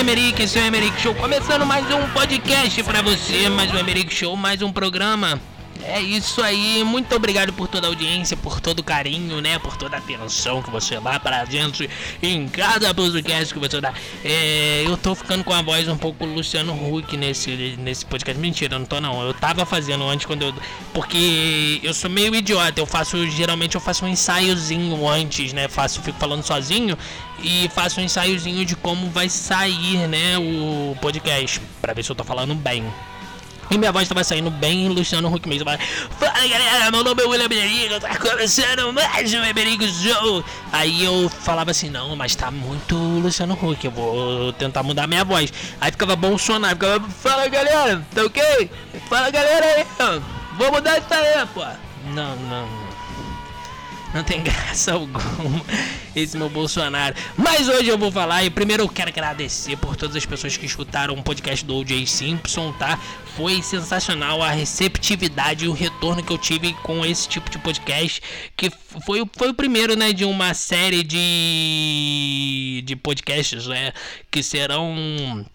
Emerick, esse é o Emerick Show, começando mais um podcast pra você, mais um Emerick Show, mais um programa. É isso aí, muito obrigado por toda a audiência, por todo o carinho, né? Por toda a atenção que você dá pra gente em cada podcast que você dá. É, eu tô ficando com a voz um pouco Luciano Huck nesse, nesse podcast. Mentira, não tô não. Eu tava fazendo antes quando eu. Porque eu sou meio idiota. Eu faço. Geralmente eu faço um ensaiozinho antes, né? Faço, fico falando sozinho e faço um ensaiozinho de como vai sair, né? O podcast. Pra ver se eu tô falando bem. E minha voz tava saindo bem Luciano Huck mesmo. Fala galera, meu nome é William Berigo, tá começando mais um Berigo Show. Aí eu falava assim, não, mas tá muito Luciano Huck, eu vou tentar mudar minha voz. Aí ficava Bolsonaro, ficava, fala galera, tá ok? Fala galera aí, vou mudar isso aí, pô. Não, não, não. Tem graça alguma esse meu Bolsonaro. Mas hoje eu vou falar e primeiro eu quero agradecer por todas as pessoas que escutaram o podcast do O.J. Simpson, tá? Foi sensacional a receptividade e o retorno que eu tive com esse tipo de podcast, que foi, foi o primeiro, né, de uma série de, de podcasts, né, que serão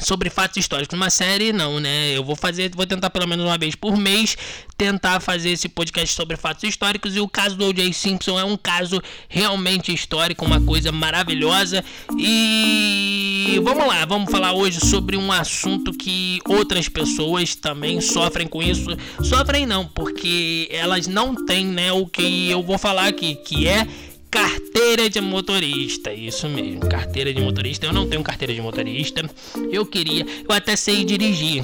sobre fatos históricos. Uma série não, né? Eu vou fazer, vou tentar pelo menos uma vez por mês tentar fazer esse podcast sobre fatos históricos e o caso do O.J. Simpson é um caso realmente histórico, uma coisa maravilhosa. E vamos lá, vamos falar hoje sobre um assunto que outras pessoas também sofrem com isso. Sofrem não, porque elas não têm, né, o que eu vou falar aqui, que é carteira de motorista. Isso mesmo, carteira de motorista. Eu não tenho carteira de motorista. Eu queria, eu até sei dirigir.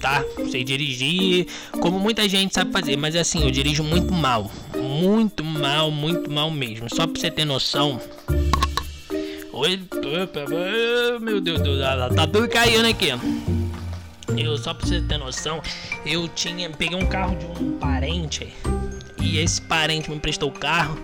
Tá? Sei dirigir, como muita gente sabe fazer, mas assim, eu dirijo muito mal. Muito mal, muito mal mesmo. Só pra você ter noção. Oi, meu Deus do céu, tá tudo caindo aqui. Eu, só pra você ter noção, eu tinha. Peguei um carro de um parente. E esse parente me emprestou o carro.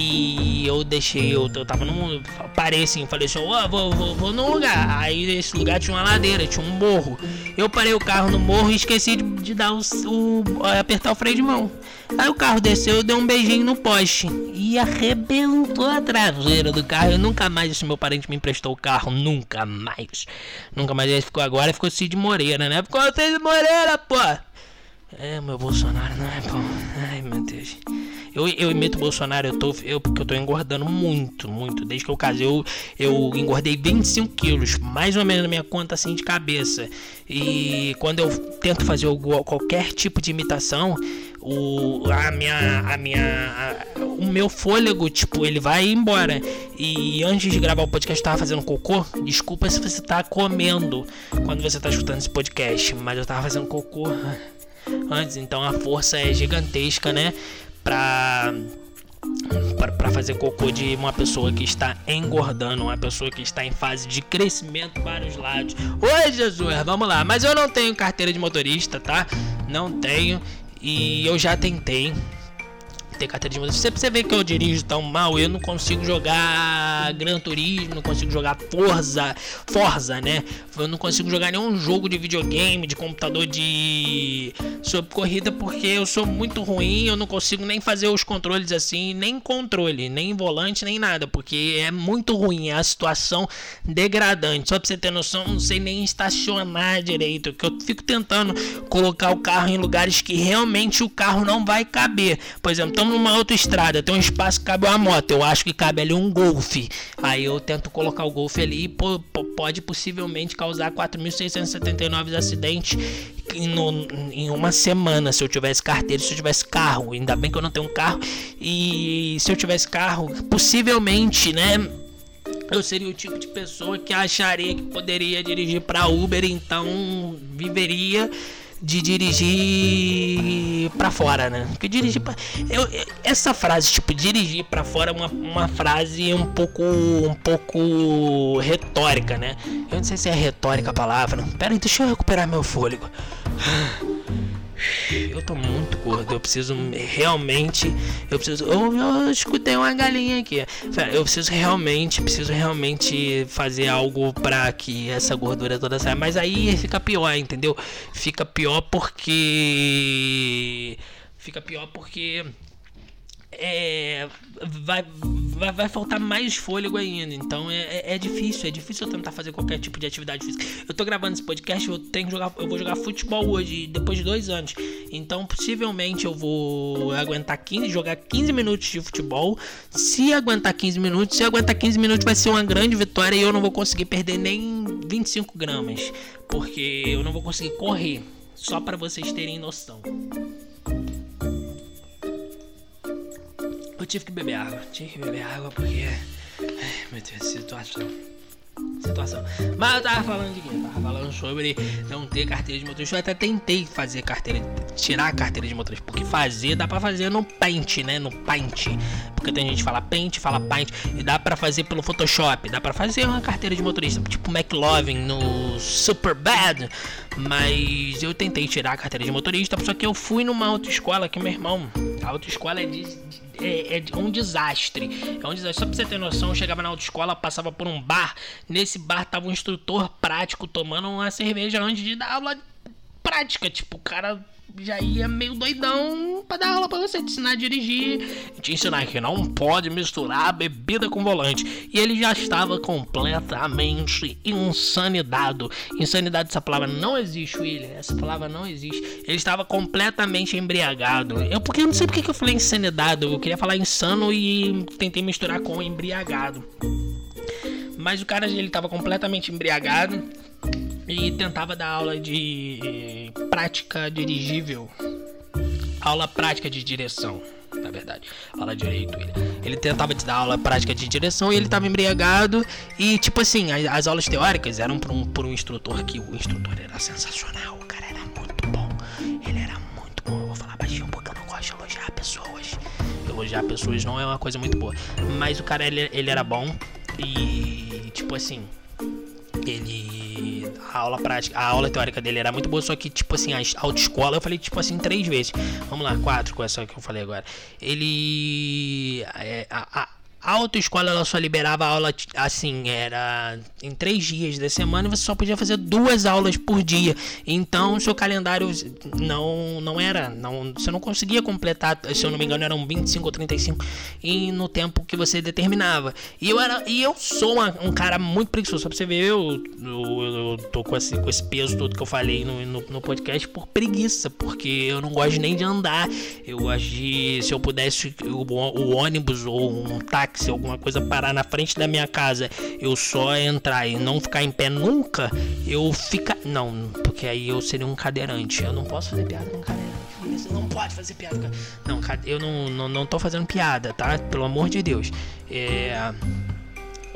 E eu deixei, eu, eu tava num. Parei assim, falei assim, ó, oh, vou, vou, vou num lugar. Aí esse lugar tinha uma ladeira, tinha um morro. Eu parei o carro no morro e esqueci de, de dar o, o, apertar o freio de mão. Aí o carro desceu, eu dei um beijinho no poste. E arrebentou a traseira do carro. Eu nunca mais, esse meu parente me emprestou o carro. Nunca mais. Nunca mais. Ele ficou agora, ficou Cid Moreira, né? Ficou Cid Moreira, pô. É, meu Bolsonaro não é bom. Ai, meu Deus. Eu, eu imito Bolsonaro, eu tô, eu, porque eu tô engordando muito, muito. Desde que eu casei, eu, eu engordei 25 quilos, mais ou menos na minha conta assim de cabeça. E quando eu tento fazer qualquer tipo de imitação, o, a minha, a minha, a, o meu fôlego, tipo, ele vai embora. E antes de gravar o podcast, eu tava fazendo cocô. Desculpa se você tá comendo quando você tá escutando esse podcast, mas eu tava fazendo cocô antes, então a força é gigantesca, né? Pra para fazer cocô de uma pessoa que está engordando, uma pessoa que está em fase de crescimento para os lados. Oi, Jesus, vamos lá. Mas eu não tenho carteira de motorista, tá? Não tenho. E eu já tentei ter carteira de motorista. Você vê que eu dirijo tão mal, eu não consigo jogar Gran Turismo, não consigo jogar Forza, Forza, né? Eu não consigo jogar nenhum jogo de videogame, de computador de sobre corrida porque eu sou muito ruim, eu não consigo nem fazer os controles assim, nem controle, nem volante, nem nada, porque é muito ruim, é a situação degradante. Só pra você ter noção, não sei nem estacionar direito, que eu fico tentando colocar o carro em lugares que realmente o carro não vai caber. Por exemplo, estamos numa autoestrada, tem um espaço que cabe uma moto, eu acho que cabe ali um Golf. Aí eu tento colocar o Golf ali e pode possivelmente causar 4.679 acidentes no, em uma semana se eu tivesse carteira, se eu tivesse carro. Ainda bem que eu não tenho um carro. E se eu tivesse carro, possivelmente, né? Eu seria o tipo de pessoa que acharia que poderia dirigir para Uber, então viveria de dirigir para fora, né? Porque dirigir pra... eu, essa frase, tipo, dirigir para fora é uma, uma frase um pouco um pouco retórica, né? Eu não sei se é retórica a palavra. Pera aí, deixa eu recuperar meu fôlego. Eu tô muito gordo, eu preciso realmente. Eu preciso. Eu, eu escutei uma galinha aqui. Eu preciso realmente, preciso realmente fazer algo pra que essa gordura toda saia. Mas aí fica pior, entendeu? Fica pior porque. Fica pior porque é, vai, vai, vai, faltar mais fôlego ainda. Então é, é, é, difícil, é difícil eu tentar fazer qualquer tipo de atividade física. Eu tô gravando esse podcast, eu tenho que jogar, eu vou jogar futebol hoje, depois de dois anos. Então possivelmente eu vou aguentar 15, jogar 15 minutos de futebol. Se aguentar 15 minutos, se aguentar 15 minutos vai ser uma grande vitória e eu não vou conseguir perder nem 25 gramas. Porque eu não vou conseguir correr. Só para vocês terem noção. Tive que beber água. Tive que beber água porque. Ai, meu Deus, situação. Situação. Mas eu tava falando de quê? Eu tava falando sobre não ter carteira de motorista. Eu até tentei fazer carteira. Tirar a carteira de motorista. Porque fazer dá pra fazer no Paint, né? No Paint. Porque tem gente que fala Paint, fala Paint. E dá pra fazer pelo Photoshop. Dá pra fazer uma carteira de motorista. Tipo McLovin no Super Bad. Mas eu tentei tirar a carteira de motorista. Só que eu fui numa autoescola que meu irmão. A autoescola é de é, é, um desastre. É um desastre. Só pra você ter noção, eu chegava na autoescola, passava por um bar. Nesse bar tava um instrutor prático tomando uma cerveja antes de dar aula prática. Tipo, o cara já ia meio doidão pra dar aula pra você, te ensinar a dirigir, te ensinar que não pode misturar bebida com volante. E ele já estava completamente insanidado. Insanidade, essa palavra não existe, William. Essa palavra não existe. Ele estava completamente embriagado. Eu, porque eu não sei porque que eu falei insanidade. Eu queria falar insano e tentei misturar com embriagado. Mas o cara, ele estava completamente embriagado e tentava dar aula de prática dirigível. Aula prática de direção, na verdade. Aula de direito. Ele, ele tentava te dar aula prática de direção e ele estava embriagado. E, tipo assim, as, as, aulas teóricas eram por um, por um instrutor que o instrutor era sensacional. O cara era muito bom. Ele era muito bom. Eu vou falar baixinho porque eu não gosto de elogiar pessoas. Elogiar pessoas não é uma coisa muito boa. Mas o cara, ele, ele era bom. E, tipo assim, ele a aula prática, a aula teórica dele era muito boa, só que tipo assim, a autoescola eu falei tipo assim três vezes. Vamos lá, quatro com essa que eu falei agora. Ele é, a, a a autoescola ela só liberava aula assim, era em três dias da semana e você só podia fazer duas aulas por dia. Então seu calendário não não era, não, você não conseguia completar, se eu não me engano, eram 25 ou 35 e no tempo que você determinava. E eu era e eu sou uma, um cara muito preguiçoso, só pra você ver, eu, eu, eu tô com esse, com esse peso todo que eu falei no, no, no, podcast por preguiça, porque eu não gosto nem de andar. Eu gosto de, se eu pudesse, o, o ônibus ou um táxi táxi, alguma coisa parar na frente da minha casa, eu só entrar e não ficar em pé nunca, eu fica. Não, porque aí eu seria um cadeirante. Eu não posso fazer piada com cadeirante. Você não pode fazer piada com. Não, eu não, não, não tô fazendo piada, tá? Pelo amor de Deus. É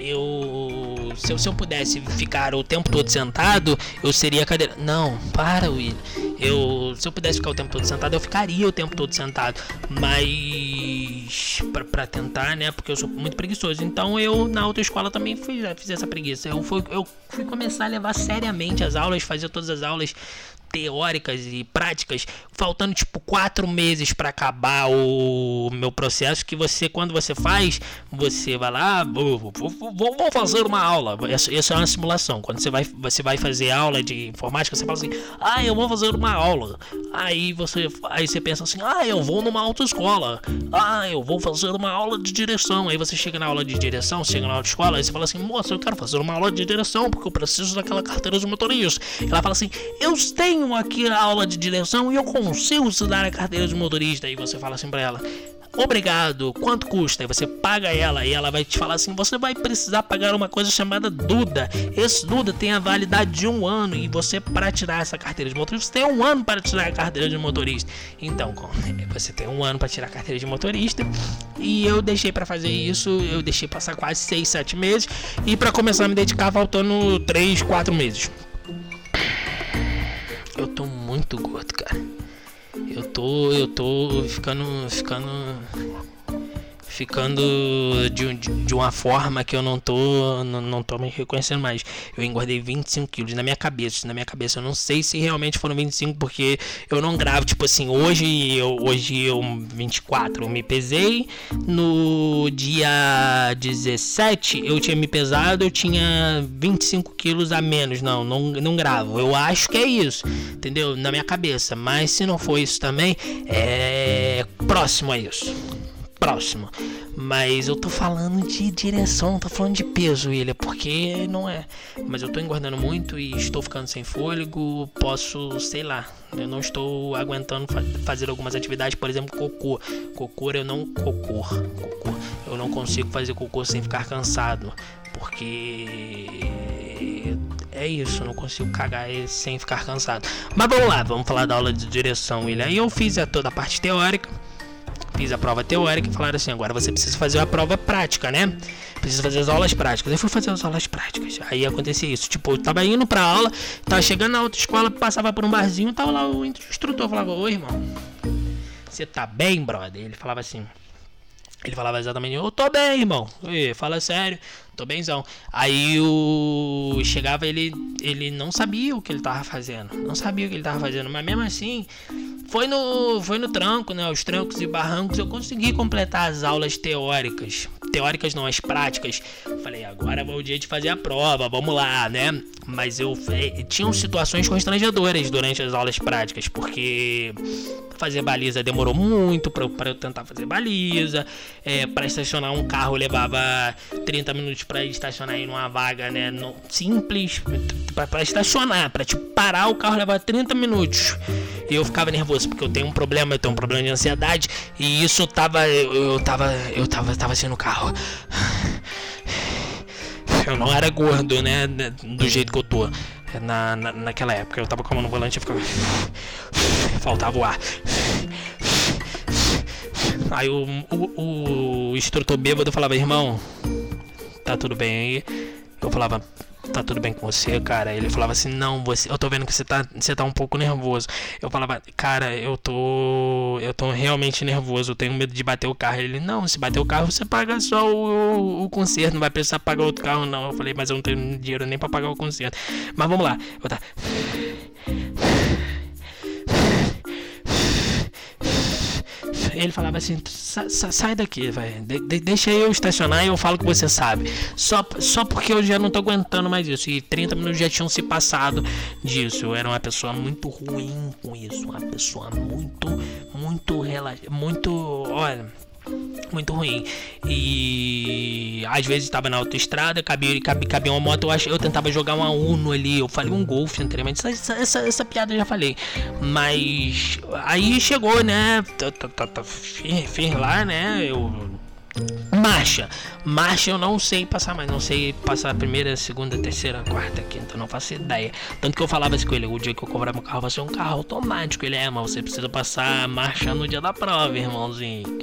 eu se, eu se eu pudesse ficar o tempo todo sentado, eu seria cadeira. Não, para, Will. Eu se eu pudesse ficar o tempo todo sentado, eu ficaria o tempo todo sentado, mas para tentar, né? Porque eu sou muito preguiçoso. Então eu na autoescola também fiz, fiz essa preguiça. Eu fui, eu fui começar a levar seriamente as aulas, fazer todas as aulas teóricas e práticas, faltando tipo quatro meses para acabar o meu processo. Que você, quando você faz, você vai lá, vou, vou, vou fazer uma aula. Isso é uma simulação. Quando você vai, você vai fazer aula de informática, você fala assim: ah, eu vou fazer uma aula. Aí você, aí você pensa assim: ah, eu vou numa autoescola. Ah, eu vou fazer uma aula de direção. Aí você chega na aula de direção, chega na autoescola, aí você fala assim: moça, eu quero fazer uma aula de direção porque eu preciso daquela carteira de motorista. Ela fala assim: eu tenho tenho aqui a aula de direção e eu consigo estudar a carteira de motorista. E você fala assim pra ela: Obrigado, quanto custa? E você paga ela e ela vai te falar assim: você vai precisar pagar uma coisa chamada Duda. Esse Duda tem a validade de um ano e você, para tirar essa carteira de motorista, você tem um ano para tirar a carteira de motorista. Então, você tem um ano para tirar a carteira de motorista e eu deixei para fazer isso, eu deixei passar quase 6, 7 meses e para começar a me dedicar faltando 3, 4 meses. Eu tô muito gordo, cara. Eu tô. Eu tô ficando. ficando ficando de, de, uma forma que eu não tô não, não tô me reconhecendo mais. Eu engordei 25 quilos na minha cabeça, na minha cabeça. Eu não sei se realmente foram 25 porque eu não gravo, tipo assim, hoje eu hoje eu 24 eu me pesei, no dia 17 eu tinha me pesado, eu tinha 25 quilos a menos. Não, não, não gravo. Eu acho que é isso, entendeu? Na minha cabeça. Mas se não for isso também, é próximo a isso próximo. Mas eu tô falando de direção, tô falando de peso, William, porque não é. Mas eu tô engordando muito e estou ficando sem fôlego. Posso, sei lá, eu não estou aguentando fa fazer algumas atividades, por exemplo, cocô. Cocô eu não cocô, cocô. Eu não consigo fazer cocô sem ficar cansado, porque é isso, não consigo cagar sem ficar cansado. Mas vamos lá, vamos falar da aula de direção, William. Aí eu fiz a, toda a parte teórica fiz a prova teórica e falaram assim: agora você precisa fazer a prova prática, né? Precisa fazer as aulas práticas. Eu fui fazer as aulas práticas. Aí acontecia isso: tipo, eu tava indo pra aula, tava chegando na autoescola, passava por um barzinho, tava lá o instrutor falava: Oi, irmão, você tá bem, brother? Ele falava assim. Ele falava exatamente, eu tô bem, irmão. E, fala sério, tô bemzão. Aí o. Chegava ele. Ele não sabia o que ele tava fazendo. Não sabia o que ele tava fazendo. Mas mesmo assim, foi no, foi no tranco, né? Os trancos e barrancos, eu consegui completar as aulas teóricas. Teóricas não, as práticas. Falei, agora é o dia de fazer a prova, vamos lá, né? Mas eu tinham situações constrangedoras durante as aulas práticas, porque fazer baliza demorou muito para eu tentar fazer baliza. É, para estacionar um carro levava 30 minutos para estacionar em uma vaga, né? No, simples, para estacionar, para tipo parar o carro levava 30 minutos. E eu ficava nervoso porque eu tenho um problema, eu tenho um problema de ansiedade e isso tava eu, eu tava eu tava tava assim no carro. Eu não era gordo, né, do jeito que eu tô. Na, na, naquela época eu tava com a mão no volante e ficava faltava o ar. Aí o, o, o instrutor bêbado falava, irmão, tá tudo bem aí? Eu falava, tá tudo bem com você, cara? Ele falava assim, não, você, eu tô vendo que você tá, você tá um pouco nervoso. Eu falava, cara, eu tô, eu tô realmente nervoso, eu tenho medo de bater o carro. Ele, não, se bater o carro, você paga só o, o, o conserto, não vai precisar pagar outro carro, não. Eu falei, mas eu não tenho dinheiro nem para pagar o conserto. Mas vamos lá, eu tá. Ele falava assim: sai daqui, velho. De, de, deixa eu estacionar e eu falo que você sabe. Só, só porque eu já não tô aguentando mais isso. E 30 minutos já tinham se passado disso. Eu era uma pessoa muito ruim com isso. Uma pessoa muito, muito, muito. Olha muito ruim. E às vezes estava na autoestrada, cabia, cabia, cabia uma moto, eu, ach, eu tentava jogar uma Uno ali, eu falei um golfe anteriormente, essa, essa, essa piada eu já falei. Mas aí chegou, né? Fiz lá, né? Eu Marcha. Marcha eu não sei passar mais. Não sei passar a primeira, segunda, terceira, quarta, quinta. Não faço ideia. Tanto que eu falava assim com ele: o dia que eu comprar meu carro vai ser um carro automático. Ele é, mas você precisa passar marcha no dia da prova, irmãozinho.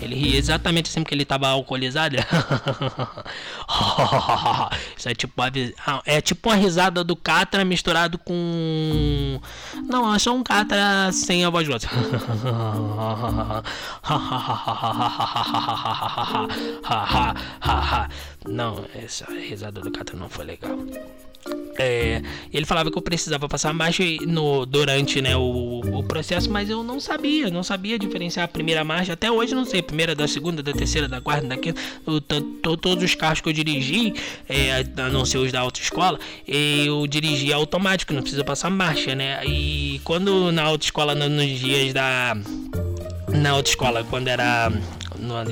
ele ria exatamente assim porque ele tava alcoolizado. Isso é tipo, uma, é tipo uma risada do Catra misturado com. Não, é só um Catra sem a voz grossa. Não, essa risada do Catra não foi legal. É, ele falava que eu precisava passar marcha no, durante né, o, o, processo, mas eu não sabia, não sabia diferenciar a primeira marcha. Até hoje não sei, primeira, da segunda, da terceira, da quarta, da quinta. todos os carros que eu dirigi, é, a não ser os da autoescola, eu dirigi automático, não precisa passar marcha, né? E quando na autoescola, nos dias da na autoescola quando era na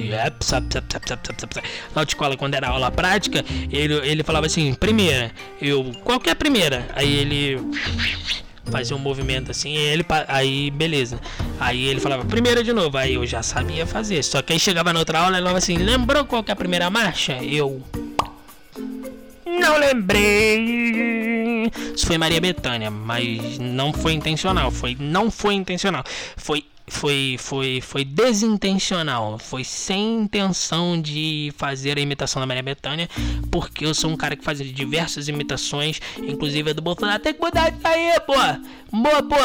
autoescola quando era aula prática, ele, ele falava assim, primeira, eu, qualquer primeira, aí ele fazia um movimento assim, ele aí beleza. Aí ele falava primeira de novo, aí eu já sabia fazer. Só que aí chegava na outra aula, ele falava assim, lembrou qual que é a primeira marcha? Eu não lembrei. Isso foi Maria Bethânia, mas não foi intencional, foi não foi intencional. Foi foi, foi, foi desintencional, foi sem intenção de fazer a imitação da Maria Bethânia, porque eu sou um cara que faz diversas imitações, inclusive a do Bolsonaro. Tem que mudar isso aí, pô! Mopo!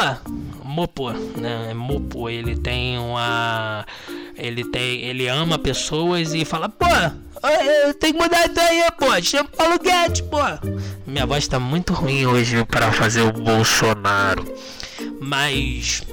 Mopo, né? Mopo, ele tem uma. Ele tem. Ele ama pessoas e fala, pô! Tem que mudar isso aí, pô! Chama Paulo Guedes, pô! Minha voz tá muito ruim hoje para fazer o Bolsonaro. Mas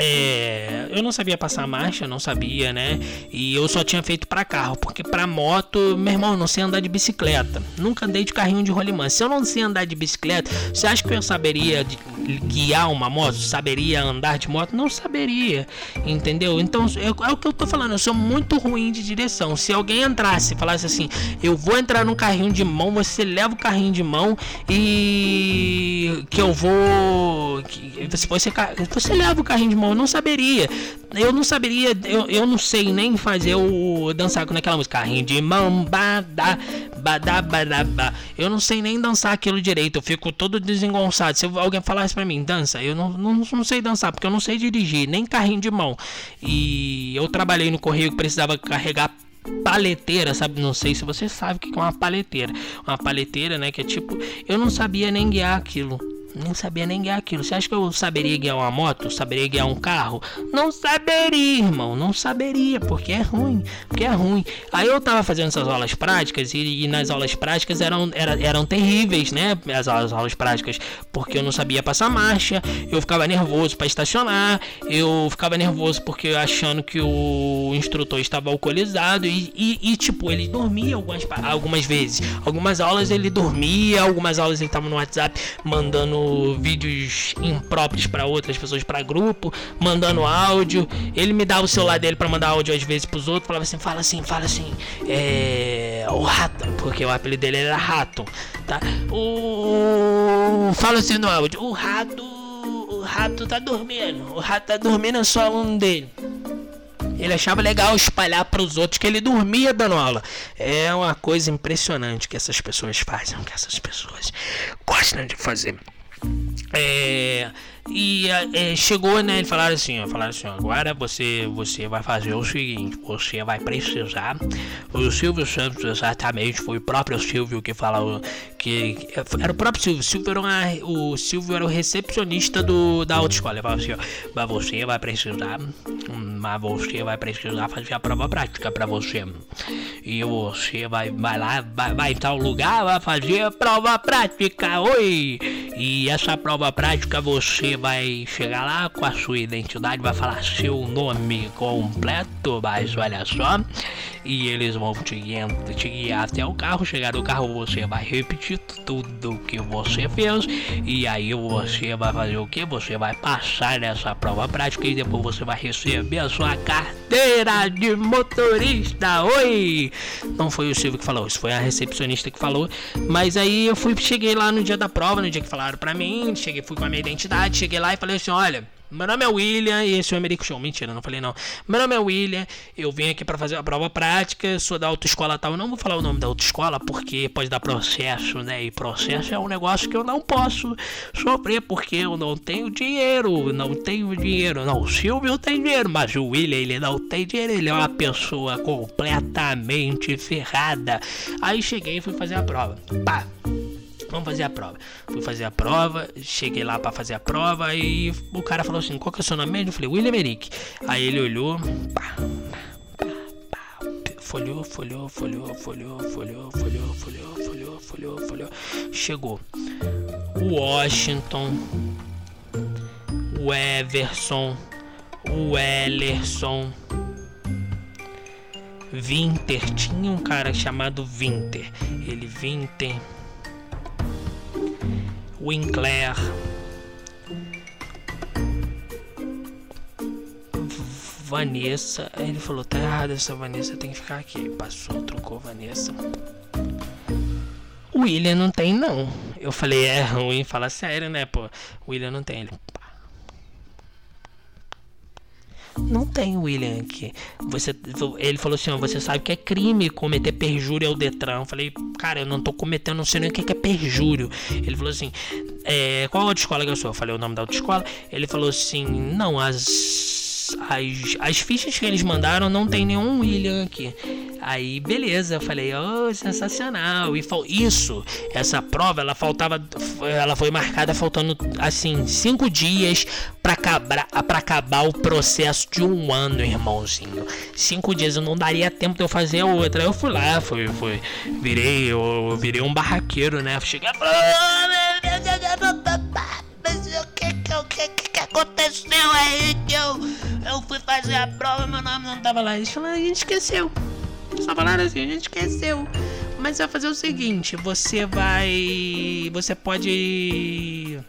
é, eu não sabia passar marcha, não sabia, né? E eu só tinha feito para carro, porque para moto, meu irmão, não sei andar de bicicleta. Nunca andei de carrinho de rolimã. Se eu não sei andar de bicicleta, você acha que eu saberia de, guiar uma moto? Saberia andar de moto? Não saberia, entendeu? Então é, é o que eu tô falando, eu sou muito ruim de direção. Se alguém entrasse e falasse assim, eu vou entrar num carrinho de mão, você leva o carrinho de mão e que eu vou. Que, você, você, você leva o carrinho de mão, eu não saberia. Eu não saberia, eu, eu não sei nem fazer o dançar com aquela música. Carrinho de mão, bada, bada, bada, bada. Eu não sei nem dançar aquilo direito, eu fico todo desengonçado. Se alguém falasse pra mim, dança, eu não, não, não sei dançar, porque eu não sei dirigir, nem carrinho de mão. E eu trabalhei no correio que precisava carregar paleteira, sabe? Não sei se você sabe o que é uma paleteira. Uma paleteira, né? Que é tipo, eu não sabia nem guiar aquilo nem sabia nem guiar aquilo. Você acha que eu saberia guiar uma moto? Saberia guiar um carro? Não saberia, irmão. Não saberia, porque é ruim. Porque é ruim. Aí eu tava fazendo essas aulas práticas e, e nas aulas práticas eram, era, eram terríveis, né? As aulas, as aulas práticas, porque eu não sabia passar marcha, eu ficava nervoso para estacionar, eu ficava nervoso porque achando que o instrutor estava alcoolizado e, e, e tipo, ele dormia algumas, algumas vezes. Algumas aulas ele dormia, algumas aulas ele tava no WhatsApp mandando vídeos impróprios para outras pessoas, para grupo, mandando áudio. Ele me dava o celular dele para mandar áudio às vezes pros outros, falava assim, fala assim, fala assim, é. O rato, porque o apelido dele era rato, tá? O. Fala assim no áudio, o rato. O rato tá dormindo, o rato tá dormindo, é só aluno dele. Ele achava legal espalhar para os outros que ele dormia dando aula. É uma coisa impressionante que essas pessoas fazem, que essas pessoas gostam de fazer. Eh, e é, chegou, né? Eles falaram assim, ó, falaram assim, ó, agora você, você vai fazer o seguinte, você vai precisar. O Silvio Santos exatamente foi o próprio Silvio que falou que era o próprio Silvio. Silvio era uma, o Silvio era o recepcionista do da autoescola. Ele falou assim, ó, mas você vai precisar, mas você vai precisar fazer a prova prática para você. E você vai, vai lá, vai, vai em tal lugar, vai fazer a prova prática. Oi! E essa prova prática você vai chegar lá com a sua identidade, vai falar seu nome completo, mas olha só. E eles vão te guiar, te guiar até o carro. Chegar no carro, você vai repetir tudo o que você fez. E aí você vai fazer o que? Você vai passar nessa prova prática e depois você vai receber a sua carteira de motorista. Oi! Não foi o Silvio que falou, isso foi a recepcionista que falou. Mas aí eu fui, cheguei lá no dia da prova, no dia que falaram pra mim, cheguei, fui com a minha identidade, cheguei lá e falei assim, olha. Meu nome é William e esse é o American Show. Mentira, não falei não. Meu nome é William, eu vim aqui para fazer a prova prática, sou da autoescola tal. Eu não vou falar o nome da autoescola porque pode dar processo, né? E processo é um negócio que eu não posso sofrer porque eu não tenho dinheiro. Não tenho dinheiro. Não, o Silvio tem dinheiro, mas o William, ele não tem dinheiro. Ele é uma pessoa completamente ferrada. Aí cheguei e fui fazer a prova. Pá! Vamos fazer a prova. Fui fazer a prova, cheguei lá para fazer a prova e o cara falou assim: qual que é o seu nome? Eu falei: William Eric. Aí ele olhou, pá, folhou, folhou, folhou, folhou, folhou, folhou, folhou, folhou, folhou, folhou. Chegou. Washington, o Everson, o Ellerson. Winter, tinha um cara chamado Winter. Ele Winter, Winkler, Vanessa. Ele falou: tá errado essa Vanessa, tem que ficar aqui. Passou, trocou Vanessa. William não tem, não. Eu falei: é ruim, fala sério, né, pô? William não tem. Ele, não tem William aqui. Você, ele falou assim: ó, você sabe que é crime cometer perjúrio ao Detran. Eu falei, cara, eu não tô cometendo, não sei nem o que é perjúrio. Ele falou assim: é, qual autoescola que eu sou? Eu falei o nome da autoescola. Ele falou assim: não, as as, as fichas que eles mandaram não tem nenhum William aqui. Aí, beleza, eu falei, oh, sensacional. E isso, essa prova, ela faltava, ela foi marcada faltando, assim, cinco dias para acabar, pra acabar o processo de um ano, irmãozinho. Cinco dias, eu não daria tempo de eu fazer outra. Eu fui lá, fui, fui, virei, eu, eu virei um barraqueiro, né? Cheguei, aconteceu aí que eu, eu fui fazer a prova, meu nome não tava lá. Eles falaram, a gente esqueceu. Só falaram assim, a gente esqueceu. Mas você vai fazer o seguinte, você vai. Você pode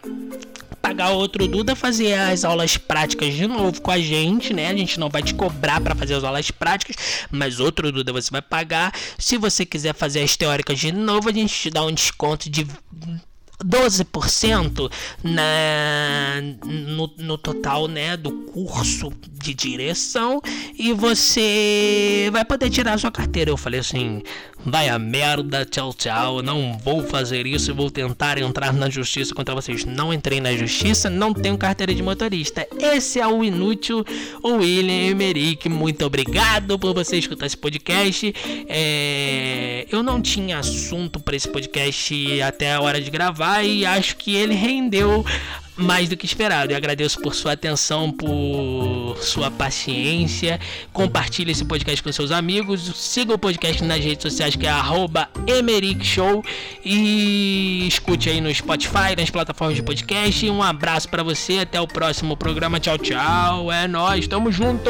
pagar outro Duda fazer as aulas práticas de novo com a gente, né? A gente não vai te cobrar para fazer as aulas práticas, mas outro Duda você vai pagar. Se você quiser fazer as teóricas de novo, a gente te dá um desconto de 12% na, no, no total né, do curso de direção e você vai poder tirar sua carteira. Eu falei assim: vai a merda, tchau, tchau. Não vou fazer isso, vou tentar entrar na justiça contra vocês. Não entrei na justiça, não tenho carteira de motorista. Esse é o inútil William Emerick. Muito obrigado por você escutar esse podcast. É, eu não tinha assunto para esse podcast até a hora de gravar e acho que ele rendeu mais do que esperado. Eu agradeço por sua atenção, por sua paciência. Compartilhe esse podcast com seus amigos. Siga o podcast nas redes sociais que é @emerickshow e escute aí no Spotify, nas plataformas de podcast. Um abraço para você, até o próximo programa. Tchau, tchau. É nós, tamo junto.